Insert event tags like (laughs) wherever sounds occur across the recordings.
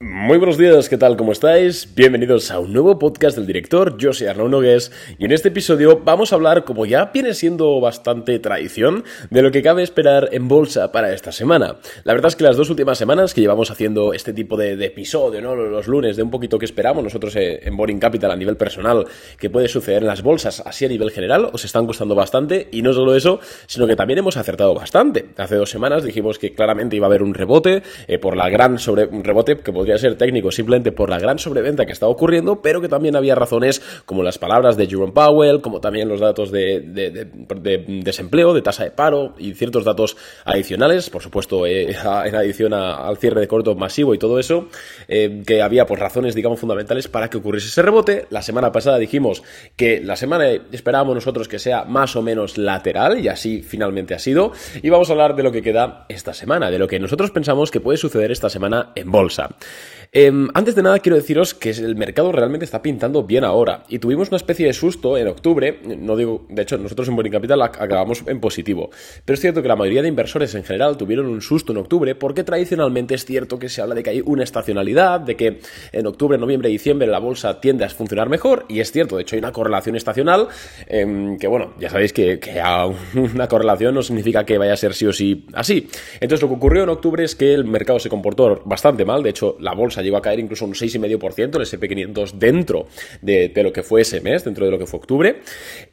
Muy buenos días, ¿qué tal? ¿Cómo estáis? Bienvenidos a un nuevo podcast del director, yo soy Arnaud Nogués y en este episodio vamos a hablar, como ya viene siendo bastante tradición, de lo que cabe esperar en bolsa para esta semana. La verdad es que las dos últimas semanas que llevamos haciendo este tipo de, episodio, ¿no? Los lunes, de un poquito que esperamos nosotros en Boring Capital a nivel personal, que puede suceder en las bolsas, así a nivel general, os están costando bastante y no solo eso, sino que también hemos acertado bastante. Hace dos semanas dijimos que claramente iba a haber un rebote eh, por la gran sobre... un rebote que podría ser técnico simplemente por la gran sobreventa que estaba ocurriendo, pero que también había razones como las palabras de Jerome Powell, como también los datos de, desempleo, de tasa de paro y ciertos datos adicionales, por supuesto, eh, (laughs) en adición al cierre de corto masivo y todo eso, eh, que había pues razones, digamos, fundamentales para que ocurriese ese rebote. La semana pasada dijimos que la semana esperábamos nosotros que sea más o menos lateral y así finalmente ha sido. Y vamos a hablar de lo que queda esta semana, de lo que nosotros pensamos que puede suceder esta semana en bolsa. Em, antes de nada quiero deciros que el mercado realmente está pintando bien ahora y tuvimos una especie de susto en octubre, no digo, de hecho nosotros en Boring Capital acabamos en positivo, pero es cierto que la mayoría de inversores en general tuvieron un susto en octubre porque tradicionalmente es cierto que se habla de que hay una estacionalidad, de que en octubre, noviembre y diciembre la bolsa tiende a funcionar mejor y es cierto, de hecho hay una correlación estacional em, que bueno, ya sabéis que, que (laughs) una correlación no significa que vaya a ser sí o sí así. Entonces lo que ocurrió en octubre es que el mercado se comportó bastante mal, de hecho la bolsa llegó a caer incluso un 6,5% el SP500 dentro de, lo que fue ese mes, dentro de lo que fue octubre.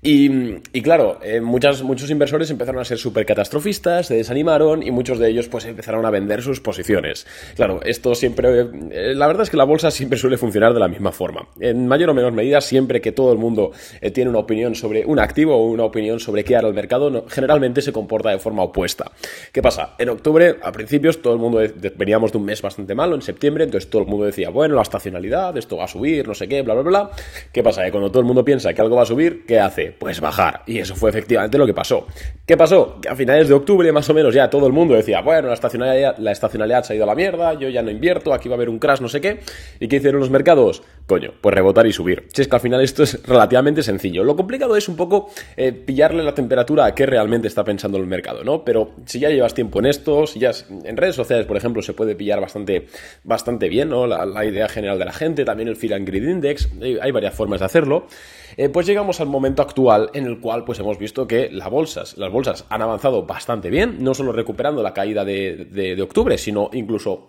Y, claro, eh, muchos inversores empezaron a ser súper catastrofistas, se desanimaron y muchos de ellos pues empezaron a vender sus posiciones. Claro, esto siempre... Eh, la verdad es que la bolsa siempre suele funcionar de la misma forma. En mayor o menor medida, siempre que todo el mundo eh, tiene una opinión sobre un activo o una opinión sobre qué hará el mercado, generalmente se comporta de forma opuesta. ¿Qué pasa? En octubre, a principios, todo el mundo veníamos de un mes bastante malo, en septiembre, entonces todo el mundo decía, bueno, la estacionalidad, esto va a subir, no sé qué, bla, bla, bla. ¿Qué pasa? Que cuando todo el mundo piensa que algo va a subir, ¿qué hace? Pues bajar. Y eso fue efectivamente lo que pasó. ¿Qué pasó? Que a finales de octubre, más o menos, ya todo el mundo decía, bueno, la estacionalidad, la estacionalidad se ha ido a la mierda, yo ya no invierto, aquí va a haber un crash, no sé qué. ¿Y qué hicieron los mercados? Coño, pues rebotar y subir. Si es que al final esto es relativamente sencillo. Lo complicado es un poco eh, pillarle la temperatura a qué realmente está pensando el mercado, ¿no? Pero si ya llevas tiempo en esto, si ya en redes sociales, por ejemplo, se puede pillar bastante, bastante bien, ¿no? La, idea general de la gente, también el Fear and Greed Index, hay varias formas de hacerlo. Eh, pues llegamos al momento actual en el cual pues hemos visto que las bolsas, las bolsas han avanzado bastante bien, no solo recuperando la caída de octubre, sino incluso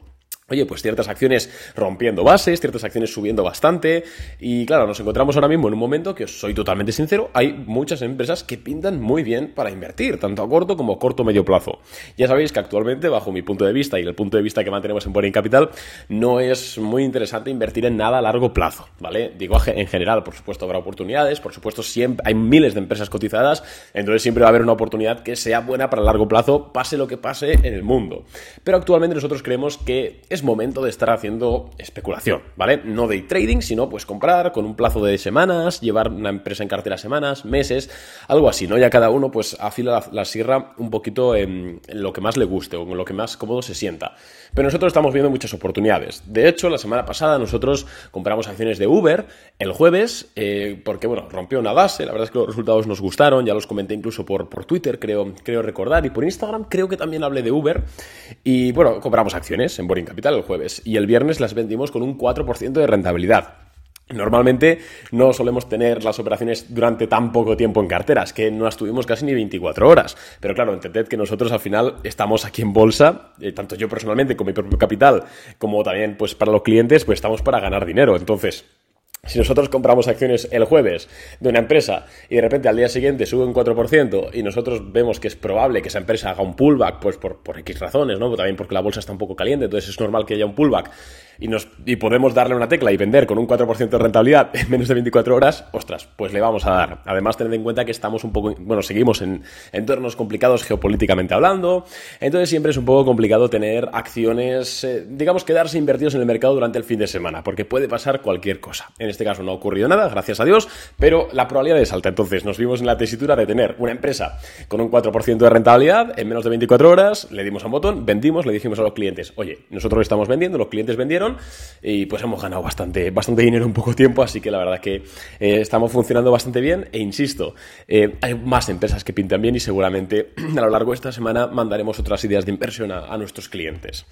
Oye, pues ciertas acciones rompiendo bases, ciertas acciones subiendo bastante. Y claro, nos encontramos ahora mismo en un momento que os soy totalmente sincero, hay muchas empresas que pintan muy bien para invertir, tanto a corto como a corto medio plazo. Ya sabéis que actualmente, bajo mi punto de vista y el punto de vista que mantenemos en Boring Capital, no es muy interesante invertir en nada a largo plazo, ¿vale? Digo, en general, por supuesto habrá oportunidades, por supuesto siempre hay miles de empresas cotizadas, entonces siempre va a haber una oportunidad que sea buena para largo plazo, pase lo que pase en el mundo. Pero actualmente nosotros creemos que momento de estar haciendo especulación, ¿vale? No day trading, sino pues comprar con un plazo de semanas, llevar una empresa en cartera semanas, meses, algo así, ¿no? Ya cada uno pues afila la, sierra un poquito en, lo que más le guste o en lo que más cómodo se sienta. Pero nosotros estamos viendo muchas oportunidades. De hecho, la semana pasada nosotros compramos acciones de Uber el jueves eh, porque, bueno, rompió una base, la verdad es que los resultados nos gustaron, ya los comenté incluso por, por Twitter, creo, creo recordar, y por Instagram creo que también hablé de Uber. Y bueno, compramos acciones en Boring Capital el jueves y el viernes las vendimos con un 4% de rentabilidad. Normalmente no solemos tener las operaciones durante tan poco tiempo en carteras, que no las tuvimos casi ni 24 horas. Pero claro, entended que nosotros al final estamos aquí en bolsa, eh, tanto yo personalmente con mi propio capital, como también pues para los clientes, pues estamos para ganar dinero. Entonces, si nosotros compramos acciones el jueves de una empresa y de repente al día siguiente sube un 4% y nosotros vemos que es probable que esa empresa haga un pullback, pues por, por X razones, ¿no? También porque la bolsa está un poco caliente, entonces es normal que haya un pullback y, nos, y podemos darle una tecla y vender con un 4% de rentabilidad en menos de 24 horas, ostras, pues le vamos a dar. Además, tened en cuenta que estamos un poco, bueno, seguimos en entornos complicados geopolíticamente hablando, entonces siempre es un poco complicado tener acciones, eh, digamos, quedarse invertidos en el mercado durante el fin de semana, porque puede pasar cualquier cosa. Este caso no ha ocurrido nada, gracias a Dios, pero la probabilidad es alta. Entonces, nos vimos en la tesitura de tener una empresa con un 4% de rentabilidad en menos de 24 horas, le dimos a un botón, vendimos, le dijimos a los clientes, oye, nosotros estamos vendiendo, los clientes vendieron, y pues hemos ganado bastante, bastante dinero en poco tiempo, así que la verdad que eh, estamos funcionando bastante bien e insisto, eh, hay más empresas que pintan bien y seguramente (clears throat) a lo largo de esta semana mandaremos otras ideas de inversión a nuestros clientes.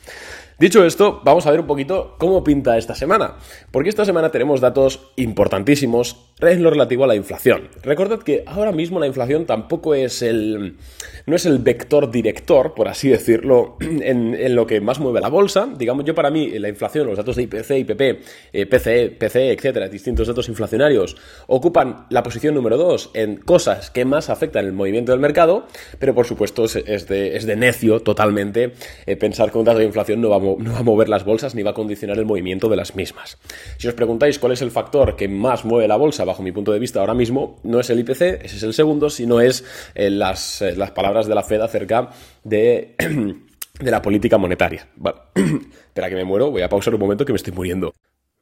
Dicho esto, vamos a ver un poquito cómo pinta esta semana, porque esta semana tenemos datos importantísimos en lo relativo a la inflación. Recordad que ahora mismo la inflación tampoco es el, no es el vector director, por así decirlo, (clears throat) en, lo que más mueve la bolsa. Digamos, yo para mí la inflación, los datos de IPC, IPP, eh, PCE, PCE, etcétera, distintos datos inflacionarios, ocupan la posición número 2 en cosas que más afectan el movimiento del mercado, pero por supuesto es, de, necio totalmente eh, pensar que un dato de inflación no va a mover las bolsas ni va a condicionar el movimiento de las mismas. Si os preguntáis cuál es el factor que más mueve la bolsa, bajo mi punto de vista ahora mismo, no es el IPC, ese es el segundo, sino es eh, las, eh, las palabras de la Fed acerca de... (clears throat) de la política monetaria. (clears throat) Espera que me muero, voy a pausar un momento que me estoy muriendo.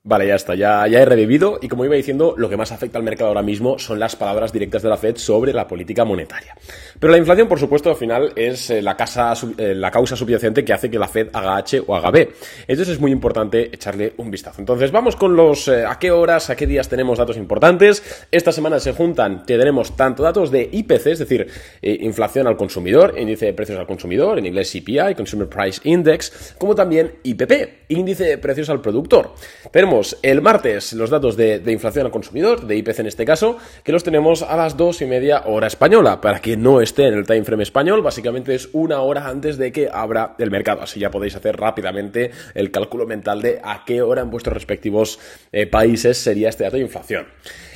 Vale, ya está, ya, ya he revivido y como iba diciendo, lo que más afecta al mercado ahora mismo son las palabras directas de la Fed sobre la política monetaria. Pero la inflación, por supuesto, al final es eh, la, casa, eh, la causa subyacente que hace que la Fed haga H o haga B. Entonces es muy importante echarle un vistazo. Entonces vamos con los eh, a qué horas, a qué días tenemos datos importantes. Esta semana se juntan, tenemos tanto datos de IPC, es decir, inflación al consumidor, índice de precios al consumidor, en inglés CPI, Consumer Price Index, como también IPP, índice de precios al productor. Tenemos el martes los datos de, inflación al consumidor, de IPC en este caso, que los tenemos a las dos y media hora española. Para que no esté en el time frame español, básicamente es una hora antes de que abra el mercado. Así ya podéis hacer rápidamente el cálculo mental de a qué hora en vuestros respectivos eh, países sería este dato de inflación.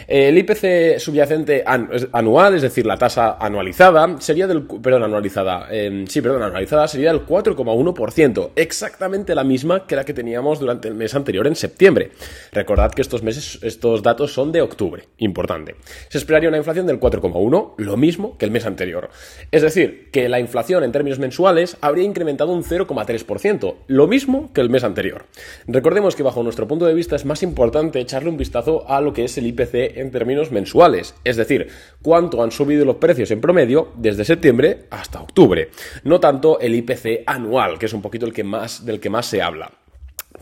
El IPC subyacente anual, es decir, la tasa anualizada, sería del. Perdón, anualizada. Em, sí, perdón, anualizada sería del 4,1%. Exactamente la misma que la que teníamos durante el mes anterior, en septiembre. Recordad que estos meses, estos datos son de octubre. Importante. Se esperaría una inflación del 4,1%, lo mismo que el mes anterior. Es decir, que la inflación en términos mensuales habría incrementado un 0,3%, lo mismo que el mes anterior. Recordemos que bajo nuestro punto de vista es más importante echarle un vistazo a lo que es el IPC en términos mensuales, es decir, cuánto han subido los precios en promedio desde septiembre hasta octubre, no tanto el IPC anual, que es un poquito el que más, del que más se habla.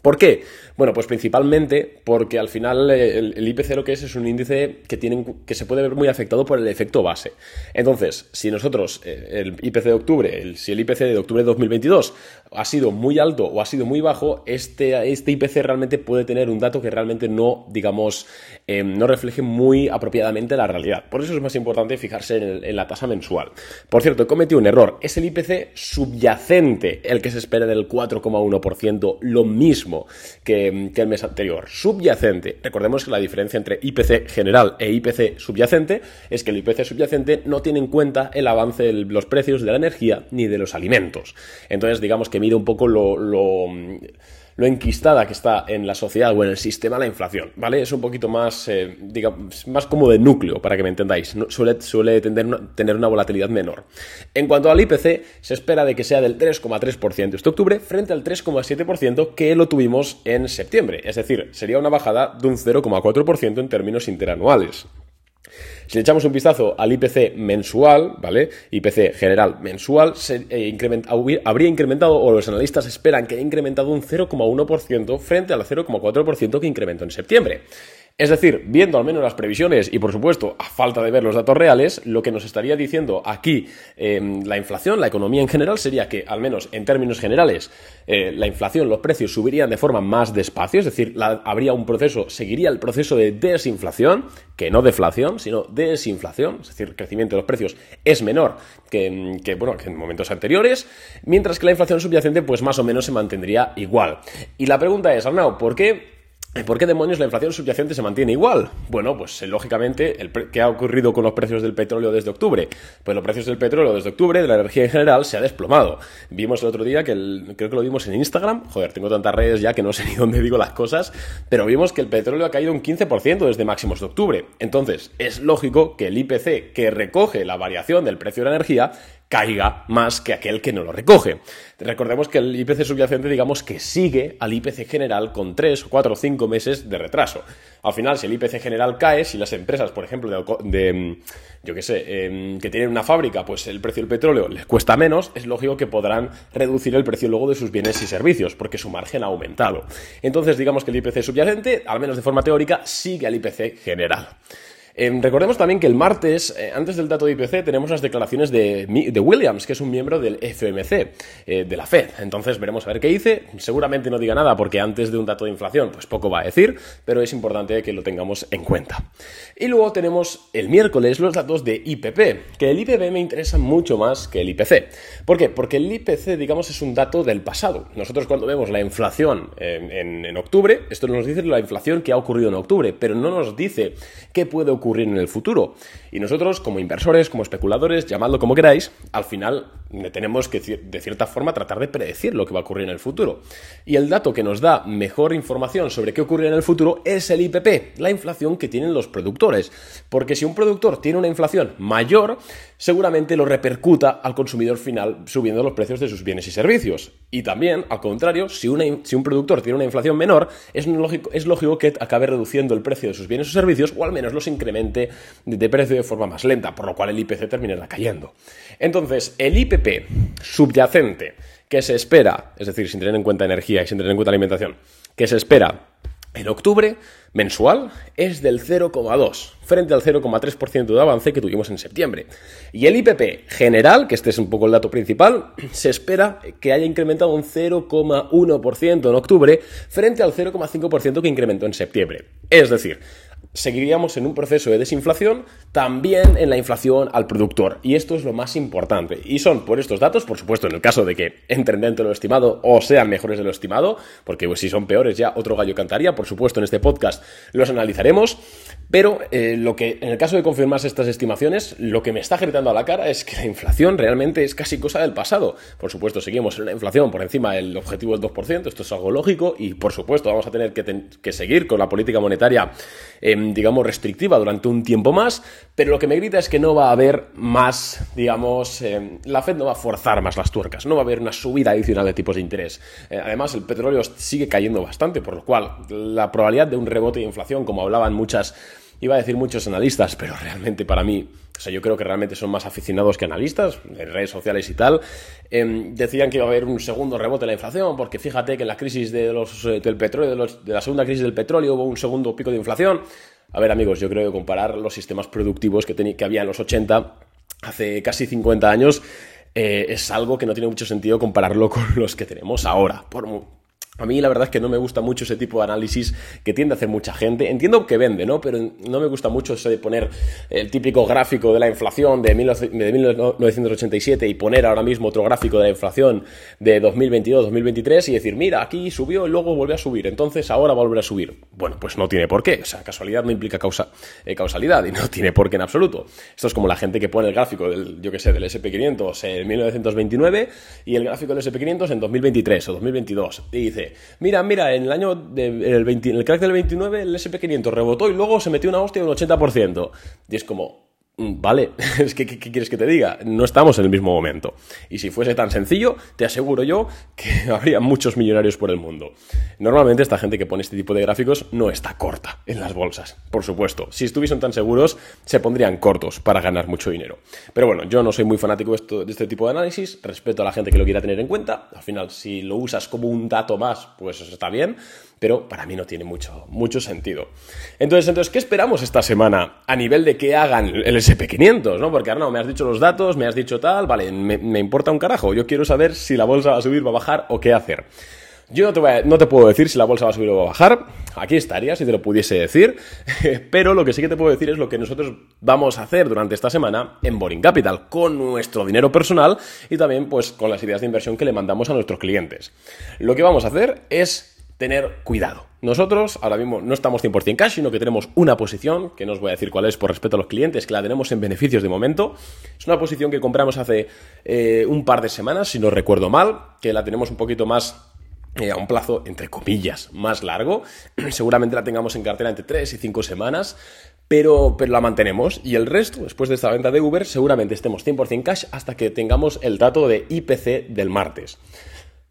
¿Por qué? Bueno, pues principalmente porque al final eh, el, IPC lo que es es un índice que, que se puede ver muy afectado por el efecto base. Entonces, si nosotros, eh, el IPC de octubre, si el IPC de octubre de 2022 ha sido muy alto o ha sido muy bajo, este, este IPC realmente puede tener un dato que realmente no, digamos, eh, no refleje muy apropiadamente la realidad. Por eso es más importante fijarse en, la tasa mensual. Por cierto, he cometido un error. Es el IPC subyacente el que se espera del 4,1%, lo mismo que que, el mes anterior. Subyacente. Recordemos que la diferencia entre IPC general e IPC subyacente es que el IPC subyacente no tiene en cuenta el avance de los precios de la energía ni de los alimentos. Entonces, digamos que mide un poco lo lo enquistada que está en la sociedad o en el sistema la inflación, ¿vale? Es un poquito más, eh, más como de núcleo, para que me entendáis. suele suele tener una volatilidad menor. En cuanto al IPC, se espera de que sea del 3,3% este octubre frente al 3,7% que lo tuvimos en septiembre. Es decir, sería una bajada de un 0,4% en términos interanuales. Si le echamos un vistazo al IPC mensual, ¿vale? IPC general mensual, se, eh, habría incrementado, o los analistas esperan que haya incrementado un 0,1% frente al 0,4% que incrementó en septiembre. Es decir, viendo al menos las previsiones y por supuesto a falta de ver los datos reales, lo que nos estaría diciendo aquí em, la inflación, la economía en general, sería que al menos en términos generales eh, la inflación, los precios subirían de forma más despacio, es decir, habría un proceso, seguiría el proceso de desinflación, que no deflación, sino desinflación, es decir, el crecimiento de los precios es menor que, que, bueno, que en momentos anteriores, mientras que la inflación subyacente pues más o menos se mantendría igual. Y la pregunta es, Arnau, ¿por qué ¿Por qué demonios la inflación subyacente se mantiene igual? Bueno, pues eh, lógicamente, ¿qué ha ocurrido con los precios del petróleo desde octubre? Pues los precios del petróleo desde octubre, de la energía en general, se ha desplomado. Vimos el otro día que creo que lo vimos en Instagram, joder, tengo tantas redes ya que no sé ni dónde digo las cosas, pero vimos que el petróleo ha caído un 15% desde máximos de octubre. Entonces, es lógico que el IPC, que recoge la variación del precio de la energía, caiga más que aquel que no lo recoge. Recordemos que el IPC subyacente, digamos que sigue al IPC general con 3, 4 o 5 meses de retraso. Al final, si el IPC general cae, si las empresas, por ejemplo, de, yo qué sé, em, que tienen una fábrica, pues el precio del petróleo les cuesta menos, es lógico que podrán reducir el precio luego de sus bienes y servicios, porque su margen ha aumentado. Entonces, digamos que el IPC subyacente, al menos de forma teórica, sigue al IPC general. Em, recordemos también que el martes, eh, antes del dato de IPC, tenemos las declaraciones de, Williams, que es un miembro del FMC, eh, de la Fed. Entonces veremos a ver qué dice. Seguramente no diga nada porque antes de un dato de inflación, pues poco va a decir, pero es importante que lo tengamos en cuenta. Y luego tenemos el miércoles los datos de IPP, que el IPP me interesa mucho más que el IPC. ¿Por qué? Porque el IPC, digamos, es un dato del pasado. Nosotros cuando vemos la inflación en, en octubre, esto nos dice la inflación que ha ocurrido en octubre, pero no nos dice qué puede ocurrir en el futuro. Y nosotros, como inversores, como especuladores, llamadlo como queráis, al final tenemos que, de cierta forma, tratar de predecir lo que va a ocurrir en el futuro. Y el dato que nos da mejor información sobre qué ocurre en el futuro es el IPP, la inflación que tienen los productores. Porque si un productor tiene una inflación mayor, seguramente lo repercuta al consumidor final subiendo los precios de sus bienes y servicios. Y también, al contrario, si, si un productor tiene una inflación menor, es lógico, es lógico que acabe reduciendo el precio de sus bienes o servicios o al menos los incremente de precio de forma más lenta, por lo cual el IPC terminará cayendo. Entonces, el IPP subyacente que se espera, es decir, sin tener en cuenta energía y sin tener en cuenta alimentación, que se espera en octubre mensual es del 0,2 frente al 0,3% de avance que tuvimos en septiembre. Y el IPP general, que este es un poco el dato principal, (clears throat) se espera que haya incrementado un 0,1% en octubre frente al 0,5% que incrementó en septiembre. Es decir, seguiríamos en un proceso de desinflación, también en la inflación al productor. Y esto es lo más importante. Y son por estos datos, por supuesto, en el caso de que entren dentro de lo estimado o sean mejores de lo estimado, porque pues, si son peores ya otro gallo cantaría, por supuesto, en este podcast los analizaremos. Pero eh, lo que, en el caso de confirmarse estas estimaciones, lo que me está gritando a la cara es que la inflación realmente es casi cosa del pasado. Por supuesto, seguimos en una inflación por encima del objetivo del 2%, esto es algo lógico, y por supuesto vamos a tener que, seguir con la política monetaria, em, digamos, restrictiva durante un tiempo más, pero lo que me grita es que no va a haber más, digamos, em, la Fed no va a forzar más las tuercas, no va a haber una subida adicional de tipos de interés. Eh, además, el petróleo sigue cayendo bastante, por lo cual la probabilidad de un rebote de inflación, como hablaban muchas iba a decir muchos analistas, pero realmente para mí, o sea, yo creo que realmente son más aficionados que analistas, en redes sociales y tal, em, decían que iba a haber un segundo rebote de la inflación, porque fíjate que en la crisis de los, eh, del petróleo, de, la segunda crisis del petróleo hubo un segundo pico de inflación. A ver, amigos, yo creo que comparar los sistemas productivos que, que había en los 80, hace casi 50 años, eh, es algo que no tiene mucho sentido compararlo (laughs) con los que tenemos ahora. Por, a mí la verdad es que no me gusta mucho ese tipo de análisis que tiende a hacer mucha gente. Entiendo que vende, ¿no? Pero no me gusta mucho ese de poner el típico gráfico de la inflación de, 1987 y poner ahora mismo otro gráfico de la inflación de 2022-2023 y decir, mira, aquí subió y luego vuelve a subir, entonces ahora va a subir. Bueno, pues no tiene por qué. O sea, casualidad no implica causa, eh, causalidad y no (laughs) tiene por qué en absoluto. Esto es como la gente que pone el gráfico del, yo que sé, del SP500 en 1929 y el gráfico del SP500 en 2023 o 2022 y dice, mira, mira, en el año, de, el, 20, en el crack del 29 el SP500 rebotó y luego se metió una hostia de un 80%. Y es como, vale, (laughs) es que ¿qué, quieres que te diga? No estamos en el mismo momento. Y si fuese tan sencillo, te aseguro yo que (laughs) habría muchos millonarios por el mundo. Normalmente esta gente que pone este tipo de gráficos no está corta en las bolsas, por supuesto. Si estuviesen tan seguros, se pondrían cortos para ganar mucho dinero. Pero bueno, yo no soy muy fanático de, de este tipo de análisis, respeto a la gente que lo quiera tener en cuenta. Al final, si lo usas como un dato más, pues está bien pero para mí no tiene mucho, mucho sentido. Entonces, entonces, ¿qué esperamos esta semana a nivel de que hagan el SP500? ¿no? Porque no, me has dicho los datos, me has dicho tal, vale, me, importa un carajo. Yo quiero saber si la bolsa va a subir, va a bajar o qué hacer. Yo no te, no te, puedo decir si la bolsa va a subir o va a bajar. Aquí estaría si te lo pudiese decir. (laughs) Pero lo que sí que te puedo decir es lo que nosotros vamos a hacer durante esta semana en Boring Capital, con nuestro dinero personal y también pues con las ideas de inversión que le mandamos a nuestros clientes. Lo que vamos a hacer es tener cuidado. Nosotros ahora mismo no estamos 100% cash, sino que tenemos una posición, que no os voy a decir cuál es por respeto a los clientes, que la tenemos en beneficios de momento. Es una posición que compramos hace eh, un par de semanas, si no recuerdo mal, que la tenemos un poquito más eh, a un plazo, entre comillas, más largo. (clears throat) Seguramente la tengamos en cartera entre 3 y 5 semanas. pero, pero la mantenemos y el resto, después de esta venta de Uber, seguramente estemos 100% cash hasta que tengamos el dato de IPC del martes.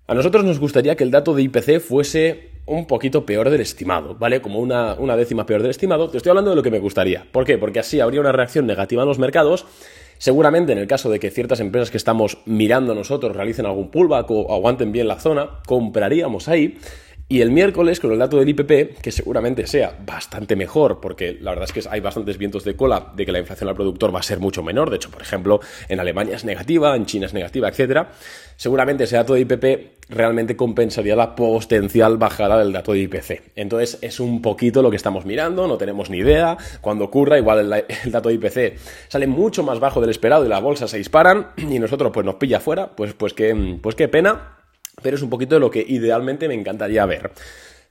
A nosotros nos gustaría que el dato de IPC fuese un poquito peor del estimado, ¿vale? Como una, una, décima peor del estimado. Te estoy hablando de lo que me gustaría. ¿Por qué? Porque así habría una reacción negativa en los mercados. Seguramente en el caso de que ciertas empresas que estamos mirando nosotros realicen algún pullback o aguanten bien la zona, compraríamos ahí. Y el miércoles, con el dato del IPP, que seguramente sea bastante mejor, porque la verdad es que hay bastantes vientos de cola de que la inflación al productor va a ser mucho menor. De hecho, por ejemplo, en Alemania es negativa, en China es negativa, etc. Seguramente ese dato de IPP realmente compensaría la potencial bajada del dato de IPC. Entonces, es un poquito lo que estamos mirando, no tenemos ni idea. Cuando ocurra, igual el, dato de IPC sale mucho más bajo del esperado y las bolsas se disparan y nosotros pues nos pilla fuera, pues, pues, qué, pues qué pena pero es un poquito de lo que idealmente me encantaría ver.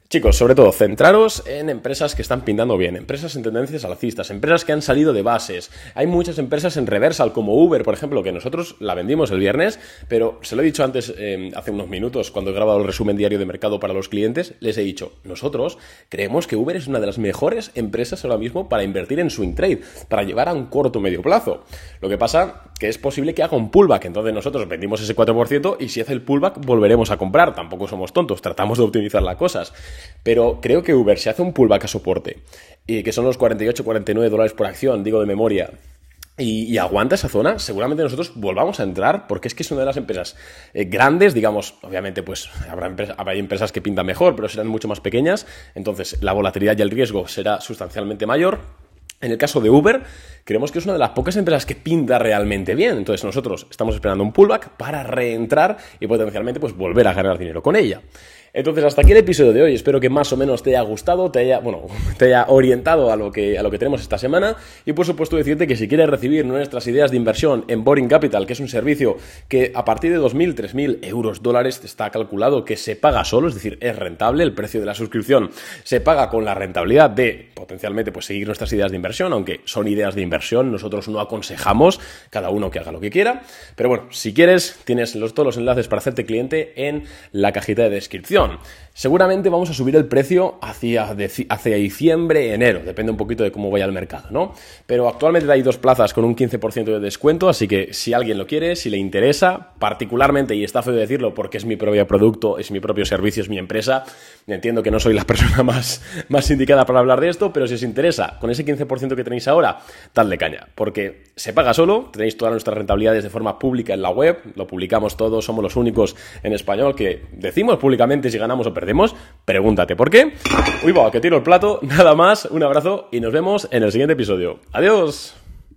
Chicos, sobre todo, centraros en empresas que están pintando bien, empresas en tendencias alcistas, empresas que han salido de bases. Hay muchas empresas en reversal, como Uber, por ejemplo, que nosotros la vendimos el viernes, pero se lo he dicho antes, eh, hace unos minutos, cuando he grabado el resumen diario de mercado para los clientes, les he dicho, nosotros creemos que Uber es una de las mejores empresas ahora mismo para invertir en swing trade, para llevar a un corto medio plazo. Lo que pasa que es posible que haga un pullback, entonces nosotros vendimos ese 4% y si hace el pullback volveremos a comprar, tampoco somos tontos, tratamos de optimizar las cosas. Pero creo que Uber, si hace un pullback a soporte, y que son los 48-49 dólares por acción, digo de memoria, y, aguanta esa zona, seguramente nosotros volvamos a entrar, porque es que es una de las empresas eh, grandes, digamos, obviamente pues habrá, habrá, empresas que pintan mejor, pero serán mucho más pequeñas, entonces la volatilidad y el riesgo será sustancialmente mayor. En el caso de Uber, creemos que es una de las pocas empresas que pinta realmente bien. Entonces nosotros estamos esperando un pullback para reentrar y potencialmente pues volver a ganar dinero con ella. Entonces, hasta aquí el episodio de hoy. Espero que más o menos te haya gustado, te haya, bueno, (laughs) te haya orientado a lo que, a lo que tenemos esta semana. Y por supuesto, decirte que si quieres recibir nuestras ideas de inversión en Boring Capital, que es un servicio que a partir de 2.000, 3.000 euros dólares está calculado que se paga solo, es decir, es rentable, el precio de la suscripción se paga con la rentabilidad de potencialmente pues seguir nuestras ideas de inversión, aunque son ideas de inversión, nosotros no aconsejamos, cada uno que haga lo que quiera. Pero bueno, si quieres, tienes los, todos los enlaces para hacerte cliente en la cajita de descripción. Seguramente vamos a subir el precio hacia, diciembre, enero, depende un poquito de cómo vaya el mercado, ¿no? Pero actualmente hay dos plazas con un 15% de descuento, así que si alguien lo quiere, si le interesa, particularmente, y está feo decirlo porque es mi propio producto, es mi propio servicio, es mi empresa, entiendo que no soy la (laughs) persona más, más indicada para hablar de esto, pero si os interesa, con ese 15% que tenéis ahora, de caña, porque se paga solo, tenéis todas nuestras rentabilidades de forma pública en la web, lo publicamos todos, somos los únicos en español que decimos públicamente si ganamos o perdemos, pregúntate por qué. Uy, va, que tiro el plato, (laughs) nada más, un abrazo y nos vemos en el siguiente episodio. Adiós.